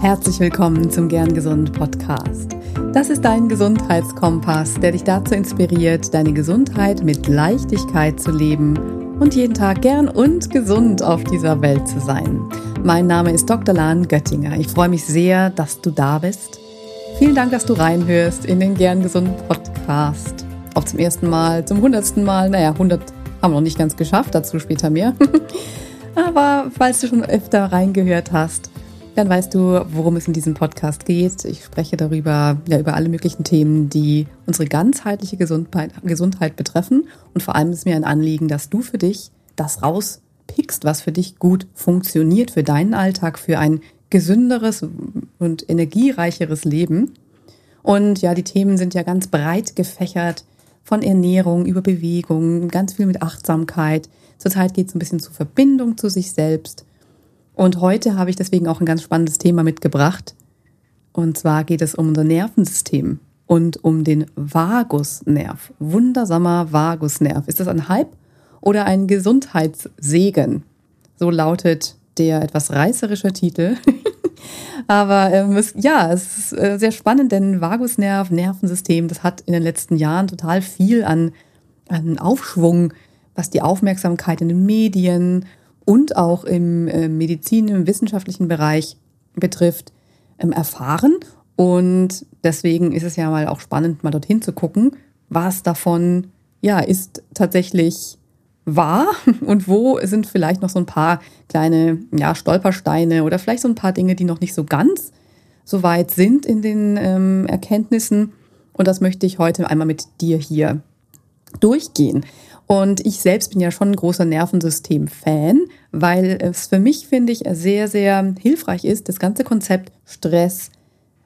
Herzlich willkommen zum Gern Gesund Podcast. Das ist dein Gesundheitskompass, der dich dazu inspiriert, deine Gesundheit mit Leichtigkeit zu leben und jeden Tag gern und gesund auf dieser Welt zu sein. Mein Name ist Dr. Lahn Göttinger. Ich freue mich sehr, dass du da bist. Vielen Dank, dass du reinhörst in den Gern Gesund Podcast. Auch zum ersten Mal, zum hundertsten Mal. Naja, 100 haben wir noch nicht ganz geschafft, dazu später mehr. Aber falls du schon öfter reingehört hast, dann weißt du, worum es in diesem Podcast geht. Ich spreche darüber, ja, über alle möglichen Themen, die unsere ganzheitliche Gesundheit, Gesundheit betreffen. Und vor allem ist mir ein Anliegen, dass du für dich das rauspickst, was für dich gut funktioniert, für deinen Alltag, für ein gesünderes und energiereicheres Leben. Und ja, die Themen sind ja ganz breit gefächert, von Ernährung über Bewegung, ganz viel mit Achtsamkeit. Zurzeit geht es ein bisschen zur Verbindung zu sich selbst und heute habe ich deswegen auch ein ganz spannendes Thema mitgebracht. Und zwar geht es um unser Nervensystem und um den Vagusnerv. Wundersamer Vagusnerv. Ist das ein Hype oder ein Gesundheitssegen? So lautet der etwas reißerische Titel. Aber ähm, es, ja, es ist äh, sehr spannend, denn Vagusnerv, Nervensystem, das hat in den letzten Jahren total viel an, an Aufschwung, was die Aufmerksamkeit in den Medien und auch im äh, Medizin, im wissenschaftlichen Bereich betrifft, ähm, erfahren. Und deswegen ist es ja mal auch spannend, mal dorthin zu gucken, was davon ja ist tatsächlich wahr und wo sind vielleicht noch so ein paar kleine ja, Stolpersteine oder vielleicht so ein paar Dinge, die noch nicht so ganz so weit sind in den ähm, Erkenntnissen. Und das möchte ich heute einmal mit dir hier durchgehen. Und ich selbst bin ja schon ein großer Nervensystem-Fan, weil es für mich, finde ich, sehr, sehr hilfreich ist, das ganze Konzept Stress,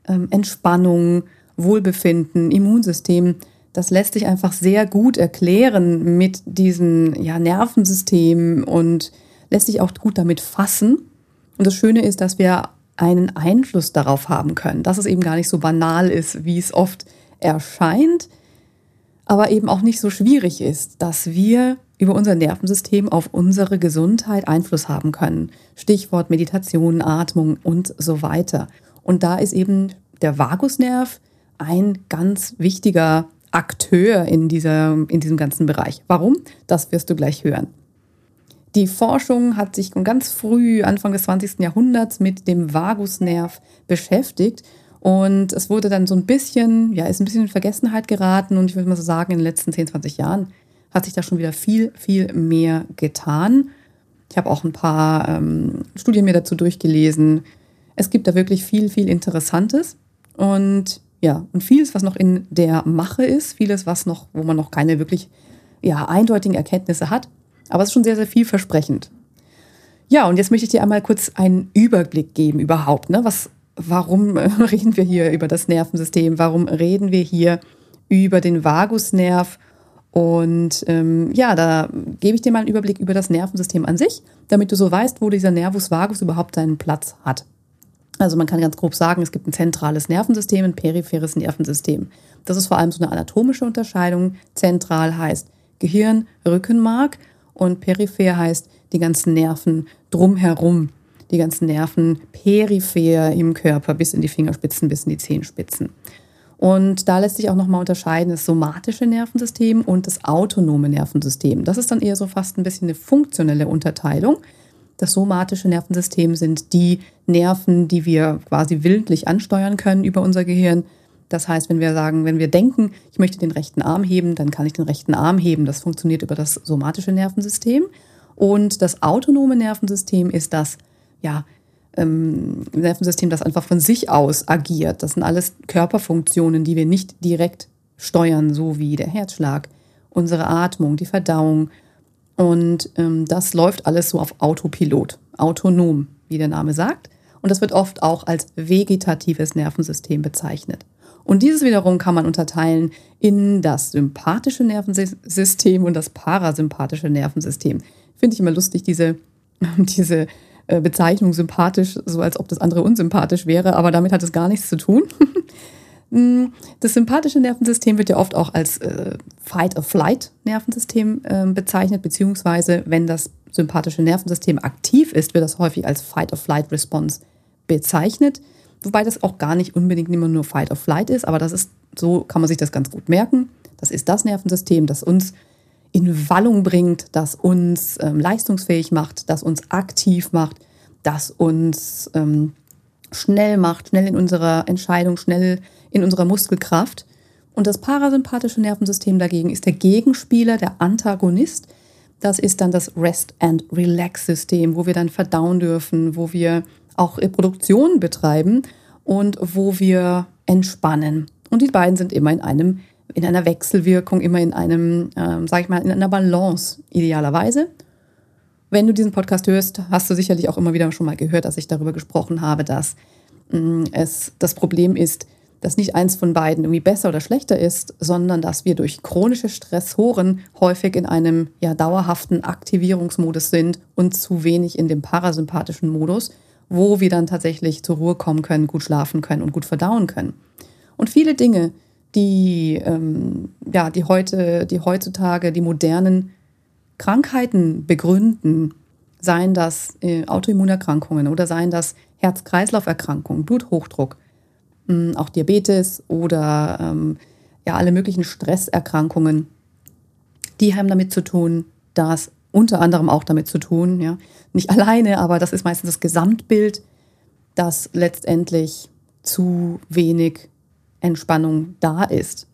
ähm, Entspannung, Wohlbefinden, Immunsystem, das lässt sich einfach sehr gut erklären mit diesem ja, Nervensystem und lässt sich auch gut damit fassen. Und das Schöne ist, dass wir einen Einfluss darauf haben können, dass es eben gar nicht so banal ist, wie es oft erscheint, aber eben auch nicht so schwierig ist, dass wir über unser Nervensystem auf unsere Gesundheit Einfluss haben können. Stichwort Meditation, Atmung und so weiter. Und da ist eben der Vagusnerv ein ganz wichtiger Akteur in, dieser, in diesem ganzen Bereich. Warum? Das wirst du gleich hören. Die Forschung hat sich ganz früh, Anfang des 20. Jahrhunderts, mit dem Vagusnerv beschäftigt und es wurde dann so ein bisschen, ja, ist ein bisschen in Vergessenheit geraten. Und ich würde mal so sagen, in den letzten 10, 20 Jahren hat sich da schon wieder viel, viel mehr getan. Ich habe auch ein paar ähm, Studien mir dazu durchgelesen. Es gibt da wirklich viel, viel Interessantes. Und ja, und vieles, was noch in der Mache ist, vieles, was noch, wo man noch keine wirklich ja, eindeutigen Erkenntnisse hat. Aber es ist schon sehr, sehr vielversprechend. Ja, und jetzt möchte ich dir einmal kurz einen Überblick geben überhaupt. Ne? Was warum reden wir hier über das Nervensystem? Warum reden wir hier über den Vagusnerv? Und ähm, ja, da gebe ich dir mal einen Überblick über das Nervensystem an sich, damit du so weißt, wo dieser Nervus vagus überhaupt seinen Platz hat. Also man kann ganz grob sagen, es gibt ein zentrales Nervensystem, ein peripheres Nervensystem. Das ist vor allem so eine anatomische Unterscheidung. Zentral heißt Gehirn, Rückenmark und peripher heißt die ganzen Nerven drumherum die ganzen Nerven peripher im Körper bis in die Fingerspitzen, bis in die Zehenspitzen. Und da lässt sich auch nochmal unterscheiden das somatische Nervensystem und das autonome Nervensystem. Das ist dann eher so fast ein bisschen eine funktionelle Unterteilung. Das somatische Nervensystem sind die Nerven, die wir quasi willentlich ansteuern können über unser Gehirn. Das heißt, wenn wir sagen, wenn wir denken, ich möchte den rechten Arm heben, dann kann ich den rechten Arm heben. Das funktioniert über das somatische Nervensystem. Und das autonome Nervensystem ist das ja, ähm, Nervensystem, das einfach von sich aus agiert. Das sind alles Körperfunktionen, die wir nicht direkt steuern, so wie der Herzschlag, unsere Atmung, die Verdauung. Und ähm, das läuft alles so auf Autopilot, autonom, wie der Name sagt. Und das wird oft auch als vegetatives Nervensystem bezeichnet. Und dieses wiederum kann man unterteilen in das sympathische Nervensystem und das parasympathische Nervensystem. Finde ich immer lustig, diese, diese Bezeichnung sympathisch, so als ob das andere unsympathisch wäre, aber damit hat es gar nichts zu tun. Mm, das sympathische Nervensystem wird ja oft auch als äh, Fight-or-Flight-Nervensystem äh, bezeichnet, beziehungsweise wenn das sympathische Nervensystem aktiv ist, wird das häufig als Fight-or-Flight-Response bezeichnet. wobei das auch gar nicht unbedingt immer nur Fight or Flight ist, aber das ist, so kann man sich das ganz gut merken. Das ist das Nervensystem, das uns in Wallung bringt, das uns ähm, leistungsfähig macht, das uns aktiv macht, das uns ähm, schnell macht, schnell in unserer Entscheidung, schnell in unserer Muskelkraft. Und das parasympathische Nervensystem dagegen ist der Gegenspieler, der Antagonist. Das ist dann das Rest and Relax System, wo wir dann verdauen dürfen, wo wir auch Reproduktion betreiben und wo wir entspannen. Und die beiden sind immer in einem in einer Wechselwirkung, immer in einem, ähm, sag ich mal, in einer Balance idealerweise. Wenn du diesen Podcast hörst, hast du sicherlich auch immer wieder schon mal gehört, dass ich darüber gesprochen habe, dass mh, mm, es das Problem ist, dass nicht eins von beiden irgendwie besser oder schlechter ist, sondern dass wir durch chronische Stressoren häufig in einem ja dauerhaften Aktivierungsmodus sind und zu wenig in dem parasympathischen Modus, wo wir dann tatsächlich zur Ruhe kommen können, gut schlafen können und gut verdauen können. Und viele Dinge, die, ähm, ja, die heute, die heutzutage die modernen Krankheiten begründen, seien das äh, Autoimmunerkrankungen oder seien das Herz-Kreislauf-Erkrankungen, Bluthochdruck, mh, hm, auch Diabetes oder ähm, ja, alle möglichen Stresserkrankungen, die haben damit zu tun, dass unter anderem auch damit zu tun, ja, nicht alleine, aber das ist meistens das Gesamtbild, dass letztendlich zu wenig Entspannung da ist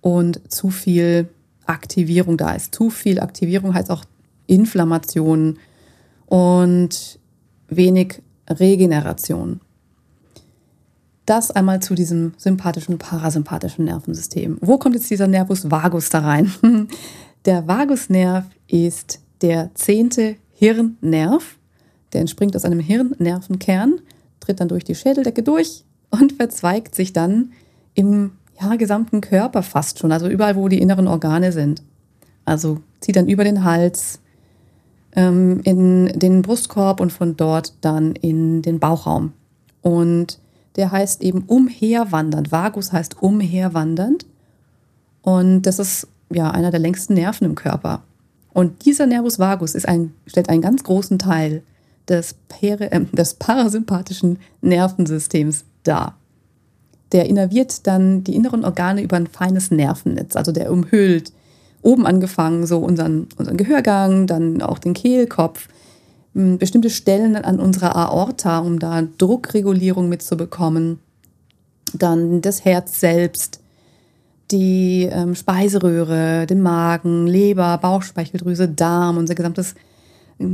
und zu viel Aktivierung da ist. Zu viel Aktivierung heißt auch Inflammation und wenig Regeneration. Das einmal zu diesem sympathischen, parasympathischen Nervensystem. Wo kommt jetzt dieser Nervus vagus da rein? Der Vagusnerv ist der zehnte Hirnnerv. Der entspringt aus einem Hirnnervenkern, tritt dann durch die Schädeldecke durch und verzweigt sich dann im ja, gesamten Körper fast schon, also überall, wo die inneren Organe sind. Also zieht dann über den Hals ähm, in den Brustkorb und von dort dann in den Bauchraum. Und der heißt eben umherwandernd. Vagus heißt umherwandernd. Und das ist ja einer der längsten Nerven im Körper. Und dieser Nervus vagus ist ein, stellt einen ganz großen Teil des, Peri äh, des parasympathischen Nervensystems dar der innerviert dann die inneren Organe über ein feines Nervennetz. Also der umhüllt oben angefangen so unseren, unseren Gehörgang, dann auch den Kehlkopf, bestimmte Stellen an unserer Aorta, um da Druckregulierung mitzubekommen. Dann das Herz selbst, die ähm, Speiseröhre, den Magen, Leber, Bauchspeicheldrüse, Darm, unser gesamtes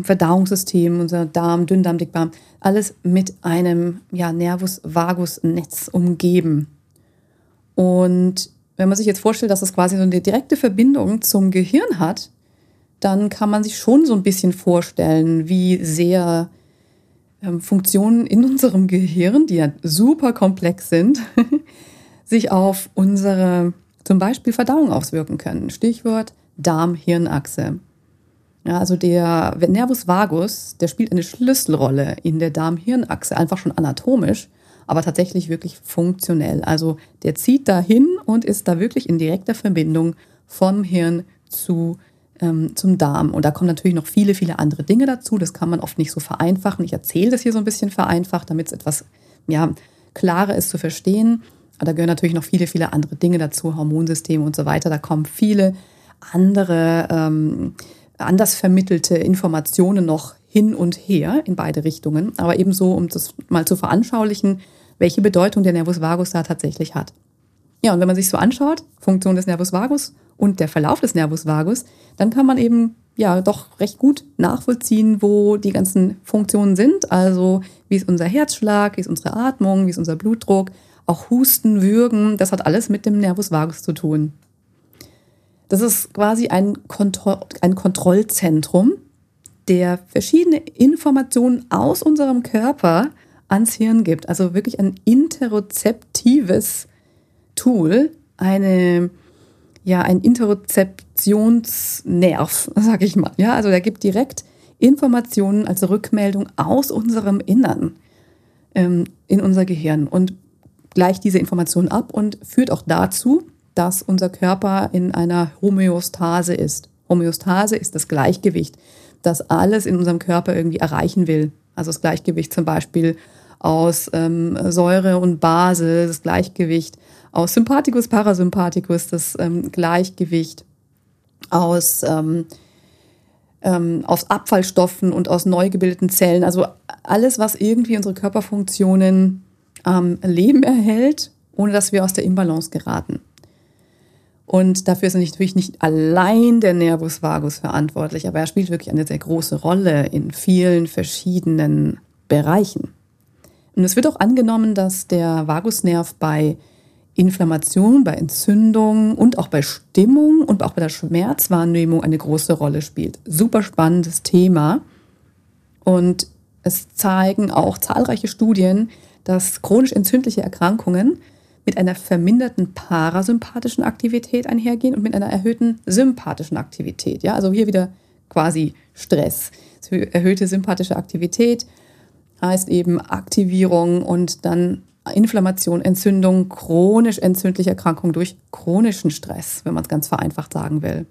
Verdauungssystem, unser Darm, Dünndarm, Dickdarm, alles mit einem ja, Nervus vagus Netz umgeben. Und wenn man sich jetzt vorstellt, dass das quasi so eine direkte Verbindung zum Gehirn hat, dann kann man sich schon so ein bisschen vorstellen, wie sehr ähm, Funktionen in unserem Gehirn, die ja super komplex sind, sich auf unsere zum Beispiel Verdauung auswirken können. Stichwort Darm-Hirnachse. Ja, also der Nervus vagus, der spielt eine Schlüsselrolle in der Darm-Hirn-Achse, einfach schon anatomisch, aber tatsächlich wirklich funktionell. Also der zieht dahin und ist da wirklich in direkter Verbindung vom Hirn zu, ähm, zum Darm. Und da kommen natürlich noch viele, viele andere Dinge dazu. Das kann man oft nicht so vereinfachen. Ich erzähle das hier so ein bisschen vereinfacht, damit es etwas ja, klarer ist zu verstehen. Aber da gehören natürlich noch viele, viele andere Dinge dazu, Hormonsysteme und so weiter. Da kommen viele andere ähm, anders vermittelte Informationen noch hin und her in beide Richtungen, aber ebenso, um das mal zu veranschaulichen, welche Bedeutung der Nervus vagus da tatsächlich hat. Ja, und wenn man sich so anschaut, Funktion des Nervus vagus und der Verlauf des Nervus vagus, dann kann man eben ja doch recht gut nachvollziehen, wo die ganzen Funktionen sind. Also wie ist unser Herzschlag, wie ist unsere Atmung, wie ist unser Blutdruck, auch Husten, Würgen, das hat alles mit dem Nervus vagus zu tun. Das ist quasi ein, Kontro ein Kontrollzentrum, der verschiedene Informationen aus unserem Körper ans Hirn gibt. Also wirklich ein interozeptives Tool, eine, ja, ein Interozeptionsnerv, sag ich mal. Ja, also der gibt direkt Informationen als Rückmeldung aus unserem Innern ähm, in unser Gehirn und gleicht diese Informationen ab und führt auch dazu, dass unser Körper in einer Homöostase ist. Homöostase ist das Gleichgewicht, das alles in unserem Körper irgendwie erreichen will. Also das Gleichgewicht zum Beispiel aus ähm, Säure und Base, das Gleichgewicht, aus Sympathikus, Parasympathikus, das ähm, Gleichgewicht, aus, ähm, ähm, aus Abfallstoffen und aus neu gebildeten Zellen. Also alles, was irgendwie unsere Körperfunktionen am Leben erhält, ohne dass wir aus der Imbalance geraten. Und dafür ist natürlich nicht allein der Nervus vagus verantwortlich, aber er spielt wirklich eine sehr große Rolle in vielen verschiedenen Bereichen. Und es wird auch angenommen, dass der Vagusnerv bei Inflammation, bei Entzündung und auch bei Stimmung und auch bei der Schmerzwahrnehmung eine große Rolle spielt. Super spannendes Thema. Und es zeigen auch zahlreiche Studien, dass chronisch entzündliche Erkrankungen mit einer verminderten parasympathischen Aktivität einhergehen und mit einer erhöhten sympathischen Aktivität. Ja, also hier wieder quasi Stress. Erhöhte sympathische Aktivität heißt eben Aktivierung und dann Inflammation, Entzündung, chronisch entzündliche Erkrankung durch chronischen Stress, wenn man es ganz vereinfacht sagen will.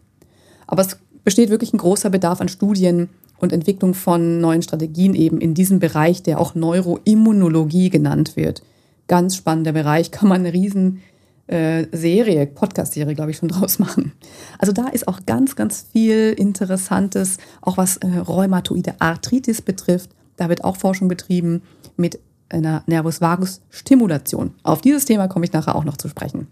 Aber es besteht wirklich ein großer Bedarf an Studien und Entwicklung von neuen Strategien eben in diesem Bereich, der auch Neuroimmunologie genannt wird. Ganz spannender Bereich, kann man eine riesen äh, Serie, Podcast-Serie, glaube ich, schon draus machen. Also da ist auch ganz, ganz viel Interessantes, auch was äh, rheumatoide Arthritis betrifft. Da wird auch Forschung betrieben mit einer Nervus vagus Stimulation. Auf dieses Thema komme ich nachher auch noch zu sprechen.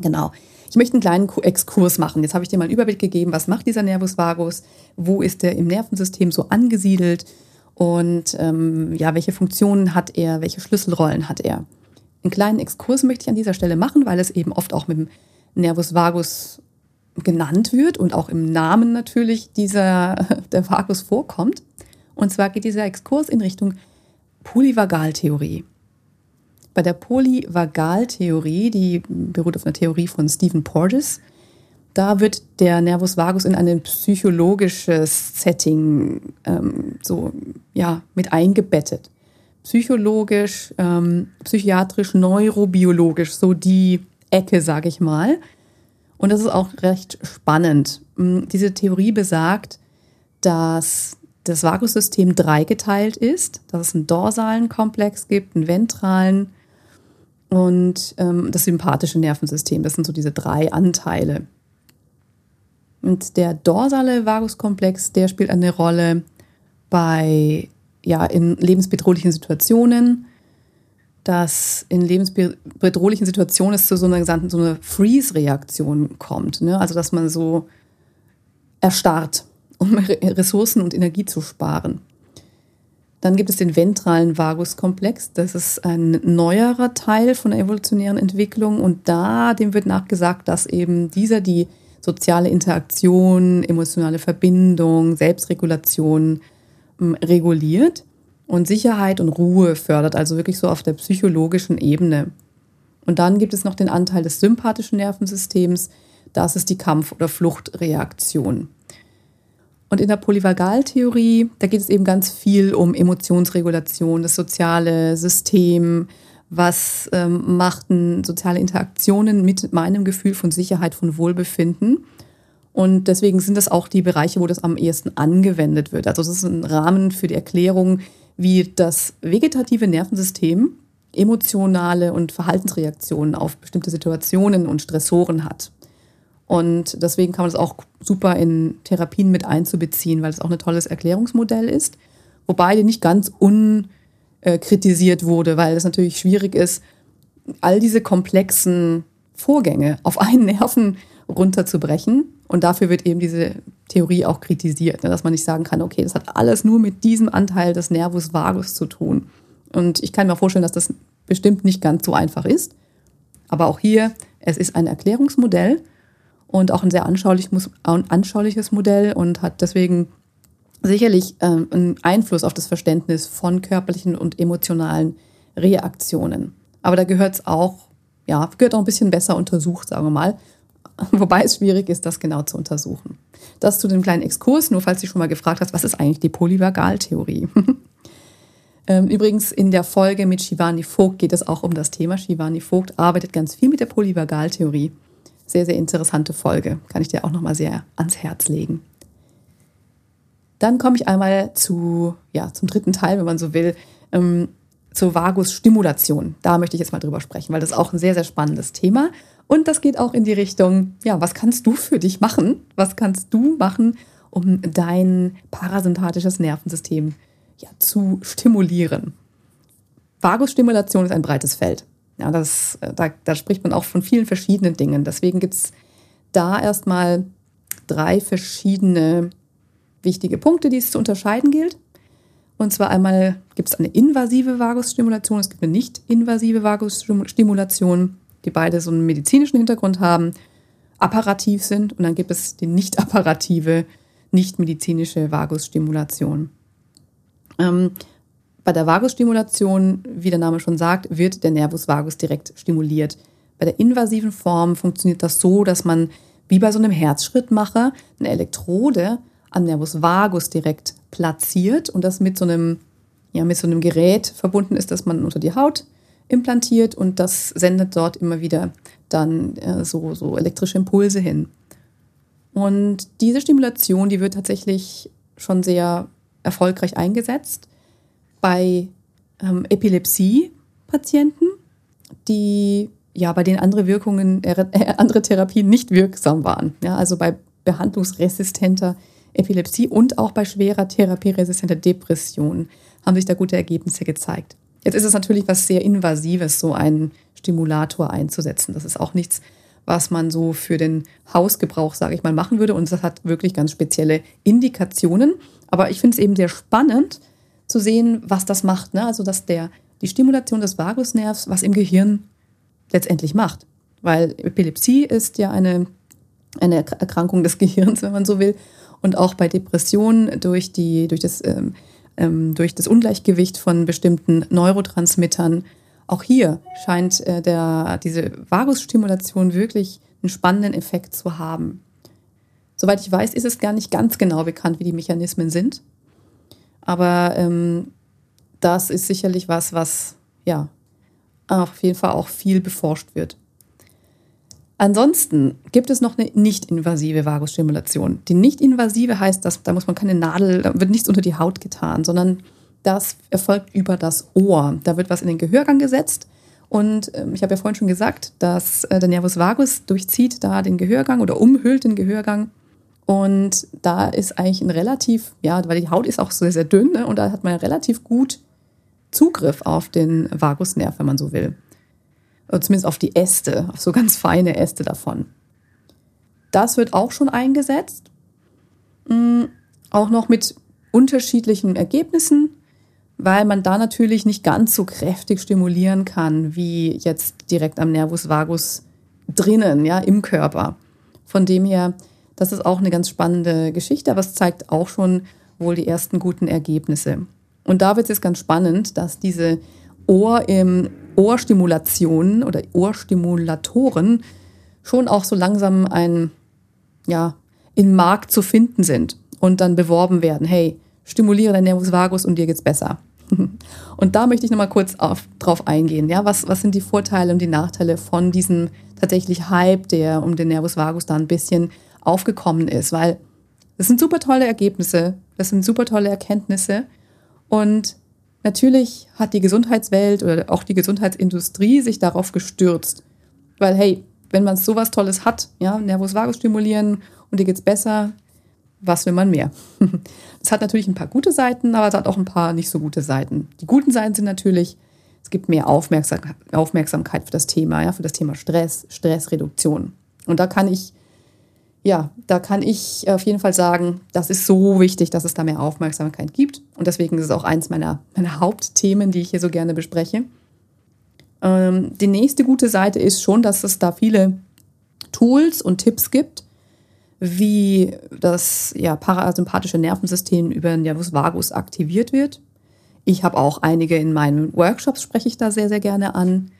Genau. Ich möchte einen kleinen Exkurs machen. Jetzt habe ich dir mal einen Überblick gegeben, was macht dieser Nervus vagus, wo ist er im Nervensystem so angesiedelt und ähm, ja, welche Funktionen hat er, welche Schlüsselrollen hat er. Einen kleinen Exkurs möchte ich an dieser Stelle machen, weil es eben oft auch mit dem Nervus vagus genannt wird und auch im Namen natürlich dieser, der Vagus vorkommt. Und zwar geht dieser Exkurs in Richtung Polyvagaltheorie. Bei der Polyvagaltheorie, die beruht auf einer Theorie von Stephen Porges, da wird der Nervus vagus in ein psychologisches Setting ähm, so ja mit eingebettet. Psychologisch, ähm, psychiatrisch, neurobiologisch, so die Ecke, sage ich mal. Und das ist auch recht spannend. Diese Theorie besagt, dass das Vagussystem dreigeteilt ist, dass es einen dorsalen Komplex gibt, einen ventralen und ähm, das sympathische Nervensystem. Das sind so diese drei Anteile. Und der dorsale Vaguskomplex, der spielt eine Rolle bei, ja, in lebensbedrohlichen Situationen, dass in lebensbedrohlichen Situationen es zu so einer gesamten so eine Freeze-Reaktion kommt. Ne? Also dass man so erstarrt um Ressourcen und Energie zu sparen. Dann gibt es den ventralen Vaguskomplex. Das ist ein neuerer Teil von der evolutionären Entwicklung und da dem wird nachgesagt, dass eben dieser die soziale Interaktion, emotionale Verbindung, Selbstregulation ähm, reguliert und Sicherheit und Ruhe fördert, also wirklich so auf der psychologischen Ebene. Und dann gibt es noch den Anteil des sympathischen Nervensystems, das ist die Kampf- oder Fluchtreaktion. Und in der Polyvagaltheorie, da geht es eben ganz viel um Emotionsregulation, das soziale System, was ähm, machten soziale Interaktionen mit meinem Gefühl von Sicherheit, von Wohlbefinden. Und deswegen sind das auch die Bereiche, wo das am ehesten angewendet wird. Also das ist ein Rahmen für die Erklärung, wie das vegetative Nervensystem emotionale und Verhaltensreaktionen auf bestimmte Situationen und Stressoren hat. Und deswegen kann man das auch super in Therapien mit einzubeziehen, weil es auch ein tolles Erklärungsmodell ist. Wobei die nicht ganz unkritisiert wurde, weil es natürlich schwierig ist, all diese komplexen Vorgänge auf einen Nerven runterzubrechen. Und dafür wird eben diese Theorie auch kritisiert, ne, dass man nicht sagen kann, okay, das hat alles nur mit diesem Anteil des Nervus vagus zu tun. Und ich kann mir vorstellen, dass das bestimmt nicht ganz so einfach ist. Aber auch hier, es ist ein Erklärungsmodell und auch ein sehr anschauliches, anschauliches Modell und hat deswegen sicherlich ähm, einen Einfluss auf das Verständnis von körperlichen und emotionalen Reaktionen. Aber da gehört es auch, ja, gehört auch ein bisschen besser untersucht, sagen wir mal. Wobei es schwierig ist, das genau zu untersuchen. Das zu dem kleinen Exkurs, nur falls du schon mal gefragt hast, was ist eigentlich die Polyvagaltheorie? Ähm, übrigens in der Folge mit Shivani Vogt geht es auch um das Thema. Shivani Vogt arbeitet ganz viel mit der Polyvagaltheorie sehr, sehr interessante Folge. Kann ich dir auch nochmal sehr ans Herz legen. Dann komme ich einmal zu, ja, zum dritten Teil, wenn man so will, ähm, zur Vagusstimulation. Da möchte ich jetzt mal drüber sprechen, weil das ist auch ein sehr, sehr spannendes Thema. Und das geht auch in die Richtung, ja, was kannst du für dich machen? Was kannst du machen, um dein parasympathisches Nervensystem ja, zu stimulieren? Vagusstimulation ist ein breites Feld. Ja, das, äh, da, da spricht man auch von vielen verschiedenen Dingen. Deswegen gibt es da erstmal drei verschiedene wichtige Punkte, die es zu unterscheiden gilt. Und zwar einmal gibt es eine invasive Vagusstimulation, es gibt eine nicht-invasive Vagusstimulation, die beide so einen medizinischen Hintergrund haben, apparativ sind. Und dann gibt es die nicht-apparative, nicht-medizinische Vagusstimulation. Ähm, bei der Vagusstimulation, wie der Name schon sagt, wird der Nervus vagus direkt stimuliert. Bei der invasiven Form funktioniert das so, dass man wie bei so einem Herzschrittmacher eine Elektrode am Nervus vagus direkt platziert und das mit so einem, ja, mit so einem Gerät verbunden ist, das man unter die Haut implantiert und das sendet dort immer wieder dann äh, so, so elektrische Impulse hin. Und diese Stimulation, die wird tatsächlich schon sehr erfolgreich eingesetzt bei ähm, Epilepsie-Patienten, die ja bei denen andere Wirkungen, äh, andere Therapien nicht wirksam waren. Ja, also bei behandlungsresistenter und auch bei schwerer therapieresistenter Depression haben sich da gute Ergebnisse gezeigt. Jetzt ist es natürlich was sehr Invasives, so einen Stimulator einzusetzen. Das ist auch nichts, was man so für den Hausgebrauch, sage ich mal, machen würde. Und das hat wirklich ganz spezielle Indikationen. Aber ich finde es eben sehr spannend, zu sehen, was das macht. Ne? Also, dass der, die Stimulation des Vagusnervs, was im Gehirn letztendlich macht. Weil Epilepsie ist ja eine, eine Erkrankung des Gehirns, wenn man so will. Und auch bei Depressionen durch, die, durch, das, ähm, ähm, durch das Ungleichgewicht von bestimmten Neurotransmittern. Auch hier scheint äh, der, diese Vagusstimulation wirklich einen spannenden Effekt zu haben. Soweit ich weiß, ist es gar nicht ganz genau bekannt, wie die Mechanismen sind. Aber ähm, das ist sicherlich was, was ja auf jeden Fall auch viel beforscht wird. Ansonsten gibt es noch eine nicht-invasive Vagusstimulation. Die nicht-invasive heißt, dass da muss man keine Nadel, da wird nichts unter die Haut getan, sondern das erfolgt über das Ohr. Da wird was in den Gehörgang gesetzt. Und ähm, ich habe ja vorhin schon gesagt, dass äh, der Nervus vagus durchzieht da den Gehörgang oder umhüllt den Gehörgang und da ist eigentlich ein relativ, ja, weil die Haut ist auch sehr, sehr dünn ne? und da hat man relativ gut Zugriff auf den Vagusnerv, wenn man so will. Oder zumindest auf die Äste, auf so ganz feine Äste davon. Das wird auch schon eingesetzt. Mhm, auch noch mit unterschiedlichen Ergebnissen, weil man da natürlich nicht ganz so kräftig stimulieren kann, wie jetzt direkt am Nervus vagus drinnen, ja, im Körper. Von dem her das ist auch eine ganz spannende Geschichte, aber es zeigt auch schon wohl die ersten guten Ergebnisse. Und da wird es jetzt ganz spannend, dass diese Ohr im Ohrstimulationen oder Ohrstimulatoren schon auch so langsam ein, ja, im Markt zu finden sind und dann beworben werden. Hey, stimuliere dein Nervus vagus und dir geht's besser. Und da möchte ich nochmal kurz auf, drauf eingehen. Ja, was, was sind die Vorteile und die Nachteile von diesem tatsächlich Hype, der um den Nervus vagus da ein bisschen aufgekommen ist, weil das sind super tolle Ergebnisse, das sind super tolle Erkenntnisse und natürlich hat die Gesundheitswelt oder auch die Gesundheitsindustrie sich darauf gestürzt, weil hey, wenn man sowas Tolles hat, ja, Nervus vagus stimulieren und dir geht's besser, was will man mehr? Das hat natürlich ein paar gute Seiten, aber es hat auch ein paar nicht so gute Seiten. Die guten Seiten sind natürlich, es gibt mehr Aufmerksamkeit für das Thema, ja, für das Thema Stress, Stressreduktion. Und da kann ich ja, da kann ich auf jeden Fall sagen, das ist so wichtig, dass es da mehr Aufmerksamkeit gibt. Und deswegen ist es auch eins meiner, meiner Hauptthemen, die ich hier so gerne bespreche. Ähm, die nächste gute Seite ist schon, dass es da viele Tools und Tipps gibt, wie das ja, parasympathische Nervensystem über den Nervus vagus aktiviert wird. Ich habe auch einige in meinen Workshops, spreche ich da sehr, sehr gerne an.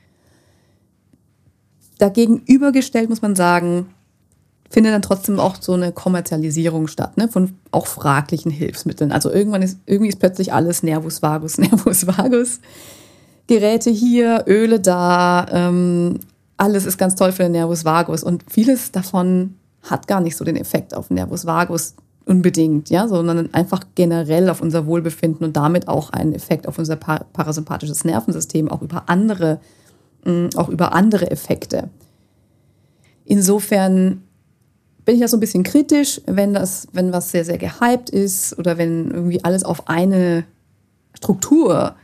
Dagegen übergestellt muss man sagen, findet dann trotzdem auch so eine Kommerzialisierung statt, ne, von auch fraglichen Hilfsmitteln. Also irgendwann ist, irgendwie ist plötzlich alles Nervus vagus, Nervus vagus. Geräte hier, Öle da, ähm, alles ist ganz toll für den Nervus vagus und vieles davon hat gar nicht so den Effekt auf den Nervus vagus. unbedingt, ja, sondern einfach generell auf unser Wohlbefinden und damit auch einen Effekt auf unser parasympathisches Nervensystem, auch über andere, mm, auch über andere Effekte. Insofern bin ich ja so ein bisschen kritisch, wenn das, wenn was sehr, sehr gehypt ist oder wenn irgendwie alles auf eine Struktur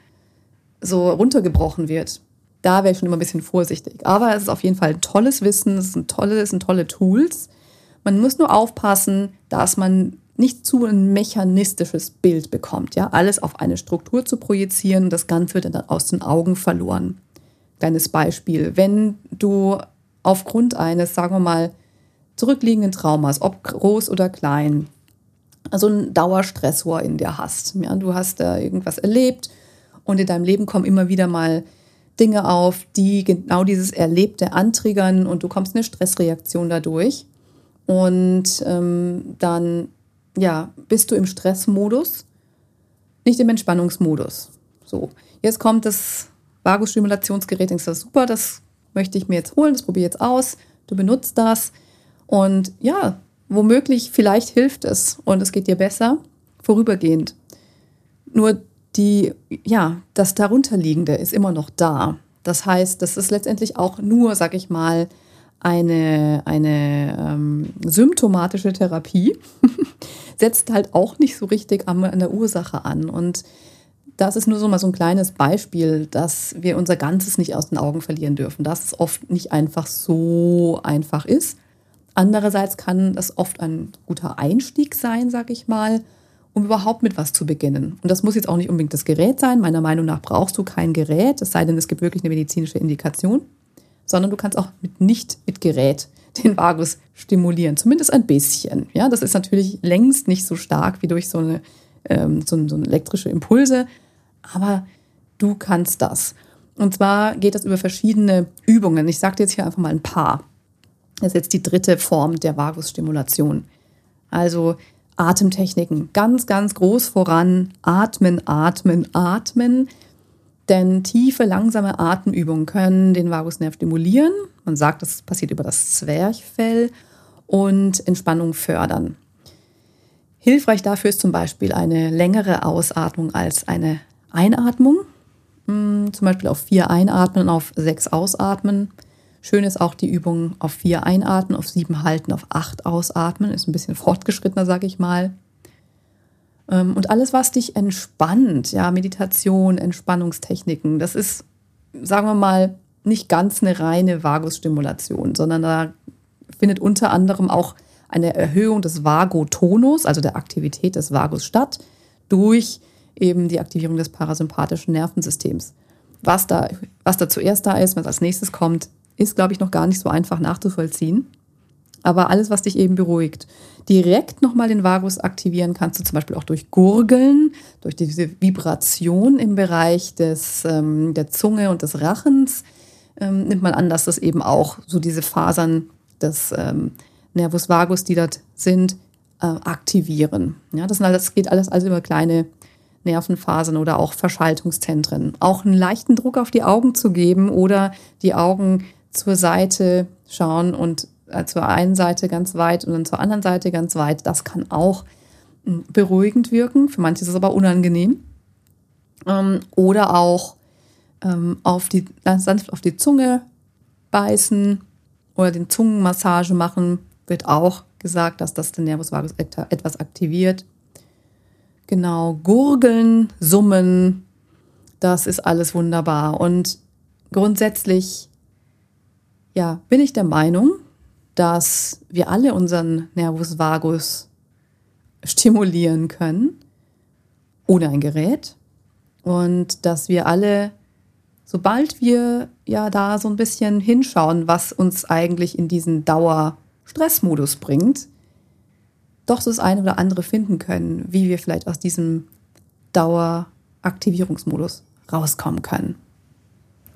so runtergebrochen wird. Da wäre ich schon immer ein bisschen vorsichtig. Aber es ist auf jeden Fall ein tolles Wissen, es sind tolle, es sind tolle Tools. Man muss nur aufpassen, dass man nicht zu ein mechanistisches Bild bekommt, ja, alles auf eine Struktur zu projizieren, das Ganze wird dann aus den Augen verloren. Kleines Beispiel, wenn du aufgrund eines, sagen wir mal, zurückliegenden Traumas, ob groß oder klein, also ein Dauerstressor in dir hast, ja, du hast da irgendwas erlebt und in deinem Leben kommen immer wieder mal Dinge auf, die genau dieses Erlebte antriggern und du kommst in eine Stressreaktion dadurch. Und ähm, dann ja, bist du im Stressmodus, nicht im Entspannungsmodus. So, jetzt kommt das Vagusstimulationsgerät, denkst du, super, das möchte ich mir jetzt holen, das probiere ich jetzt aus, du benutzt das und ja, womöglich, vielleicht hilft es und es geht dir besser, vorübergehend. Nur die, ja, das darunterliegende ist immer noch da. Das heißt, das ist letztendlich auch nur, sag ich mal, eine, eine ähm, symptomatische Therapie, setzt halt auch nicht so richtig an, an der Ursache an. Und das ist nur so mal so ein kleines Beispiel, dass wir unser Ganzes nicht aus den Augen verlieren dürfen, dass es oft nicht einfach so einfach ist. Andererseits kann das oft ein guter Einstieg sein, sag ich mal, um überhaupt mit was zu beginnen. Und das muss jetzt auch nicht unbedingt das Gerät sein. Meiner Meinung nach brauchst du kein Gerät, es sei denn, es gibt wirklich eine medizinische Indikation sondern du kannst auch mit, nicht mit Gerät den Vagus stimulieren, zumindest ein bisschen. Ja, das ist natürlich längst nicht so stark wie durch so eine, ähm, so, so eine elektrische Impulse, aber du kannst das. Und zwar geht das über verschiedene Übungen. Ich sage dir jetzt hier einfach mal ein paar. Das ist jetzt die dritte Form der Vagusstimulation. Also Atemtechniken. Ganz, ganz groß voran. Atmen, atmen, atmen. Denn tiefe, langsame Atemübungen können den Vagusnerv stimulieren. Man sagt, das passiert über das Zwerchfell und Entspannung fördern. Hilfreich dafür ist zum Beispiel eine längere Ausatmung als eine Einatmung. Hm, zum Beispiel auf vier einatmen, auf sechs ausatmen. Schön ist auch die Übung auf vier einatmen, auf sieben halten, auf acht ausatmen. Ist ein bisschen fortgeschrittener, sage ich mal. Ähm, und alles, was dich entspannt, ja, Meditation, Entspannungstechniken, das ist, sagen wir mal, nicht ganz eine reine Vagusstimulation, sondern da findet unter anderem auch eine Erhöhung des Vagotonus, also der Aktivität des Vagus statt, durch eben die Aktivierung des parasympathischen Nervensystems. Was da, was da zuerst da ist, was als nächstes kommt, ist, glaube ich, noch gar nicht so einfach nachzuvollziehen. Aber alles, was dich eben beruhigt. Direkt nochmal den Vagus aktivieren kannst du zum Beispiel auch durch Gurgeln, durch diese Vibration im Bereich des, ähm, der Zunge und des Rachens. Ähm, nimmt man an, dass das eben auch so diese Fasern des ähm, Nervus vagus, die dort sind, äh, aktivieren. Ja, das, alles, das geht alles also über kleine Nervenfasern oder auch Verschaltungszentren. Auch einen leichten Druck auf die Augen zu geben oder die Augen zur Seite schauen und äh, zur einen Seite ganz weit und dann zur anderen Seite ganz weit. Das kann auch hm, beruhigend wirken. Für manche ist es aber unangenehm. Ähm, oder auch ähm, auf die, sanft auf die Zunge beißen oder den Zungenmassage machen, wird auch gesagt, dass das den Nervus vagus etwas aktiviert. Genau, gurgeln, summen, das ist alles wunderbar. Und grundsätzlich, ja, bin ich der Meinung, dass wir alle unseren Nervus vagus stimulieren können, ohne ein Gerät. Und dass wir alle, sobald wir ja da so ein bisschen hinschauen, was uns eigentlich in diesen Dauerstressmodus bringt, doch das eine oder andere finden können, wie wir vielleicht aus diesem Daueraktivierungsmodus rauskommen können.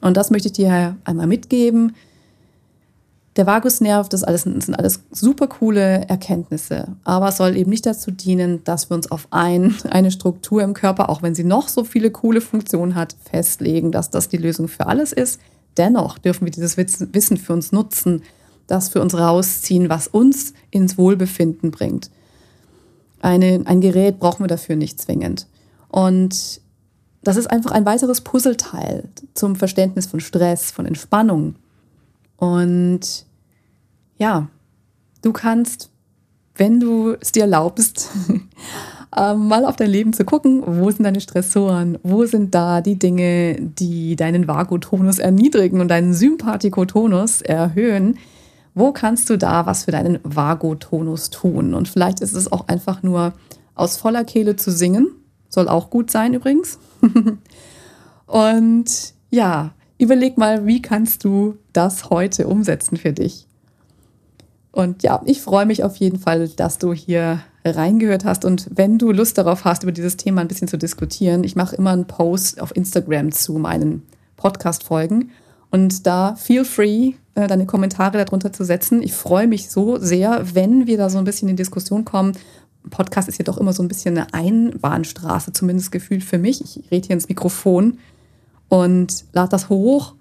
Und das möchte ich dir einmal mitgeben. Der Vagusnerv, das alles, sind alles super coole Erkenntnisse. Aber soll eben nicht dazu dienen, dass wir uns auf ein, eine Struktur im Körper, auch wenn sie noch so viele coole Funktionen hat, festlegen, dass das die Lösung für alles ist. Dennoch dürfen wir dieses Wissen für uns nutzen, das für uns rausziehen, was uns ins Wohlbefinden bringt. eine, ein Gerät brauchen wir dafür nicht zwingend. Und das ist einfach ein weiteres Puzzleteil zum Verständnis von Stress, von Entspannung. Und ja, du kannst, wenn du es dir erlaubst, ähm, mal auf dein Leben zu gucken, wo sind deine Stressoren, wo sind da die Dinge, die deinen Vagotonus erniedrigen und deinen Sympathikotonus erhöhen. Wo kannst du da was für deinen Vagotonus tun? Und vielleicht ist es auch einfach nur aus voller Kehle zu singen. Soll auch gut sein übrigens. und ja, überleg mal, wie kannst du das heute umsetzen für dich? Und ja, ich freue mich auf jeden Fall, dass du hier reingehört hast. Und wenn du Lust darauf hast, über dieses Thema ein bisschen zu diskutieren, ich mache immer einen Post auf Instagram zu meinen Podcast-Folgen. Und da feel free, äh, deine Kommentare darunter zu setzen. Ich freue mich so sehr, wenn wir da so ein bisschen in Diskussion kommen. Podcast ist ja doch immer so ein bisschen eine Einbahnstraße, zumindest gefühlt für mich. Ich rede hier ins Mikrofon und lade das hoch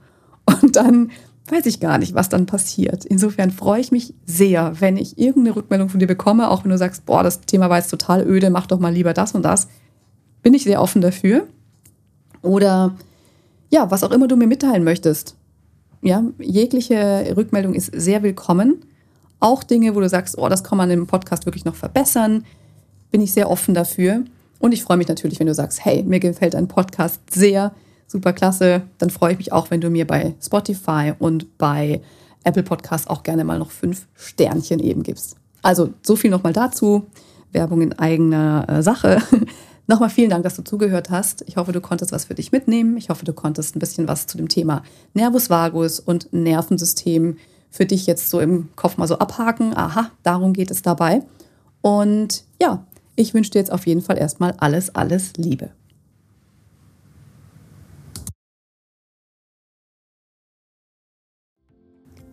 und dann weiß ich gar nicht, was dann passiert. Insofern freue ich mich sehr, wenn ich irgendeine Rückmeldung von dir bekomme, auch wenn du sagst, boah, das Thema war jetzt total öde, mach doch mal lieber das und das. Bin ich sehr offen dafür. Oder ja, was auch immer du mir mitteilen möchtest. Ja, jegliche Rückmeldung ist sehr willkommen. Auch Dinge, wo du sagst, oh, das kann man im Podcast wirklich noch verbessern, bin ich sehr offen dafür. Und ich freue mich natürlich, wenn du sagst, hey, mir gefällt dein Podcast sehr, super klasse. Dann freue ich mich auch, wenn du mir bei Spotify und bei Apple Podcast auch gerne mal noch fünf Sternchen eben gibst. Also so viel nochmal dazu. Werbung in eigener äh, Sache. Nochmal vielen Dank, dass du zugehört hast. Ich hoffe, du konntest was für dich mitnehmen. Ich hoffe, du konntest ein bisschen was zu dem Thema Nervus vagus und Nervensystem für dich jetzt so im Kopf mal so abhaken. Aha, darum geht es dabei. Und ja, ich wünsche dir jetzt auf jeden Fall erstmal alles, alles Liebe.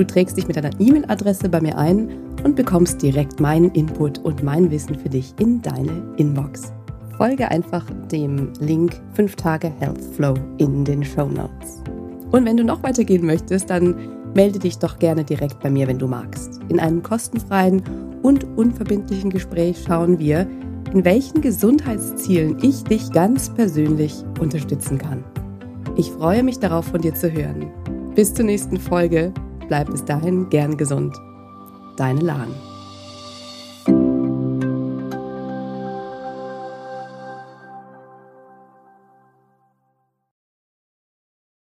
Du trägst dich mit deiner E-Mail-Adresse bei mir ein und bekommst direkt meinen Input und mein Wissen für dich in deine Inbox folge einfach dem Link 5 Tage Health Flow in den Show Notes. Und wenn du noch weitergehen möchtest, dann melde dich doch gerne direkt bei mir, wenn du magst. In einem kostenfreien und unverbindlichen Gespräch schauen wir, in welchen Gesundheitszielen ich dich ganz persönlich unterstützen kann. Ich freue mich darauf, von dir zu hören. Bis zur nächsten Folge. Bleib bis dahin gern gesund. Deine Lahn.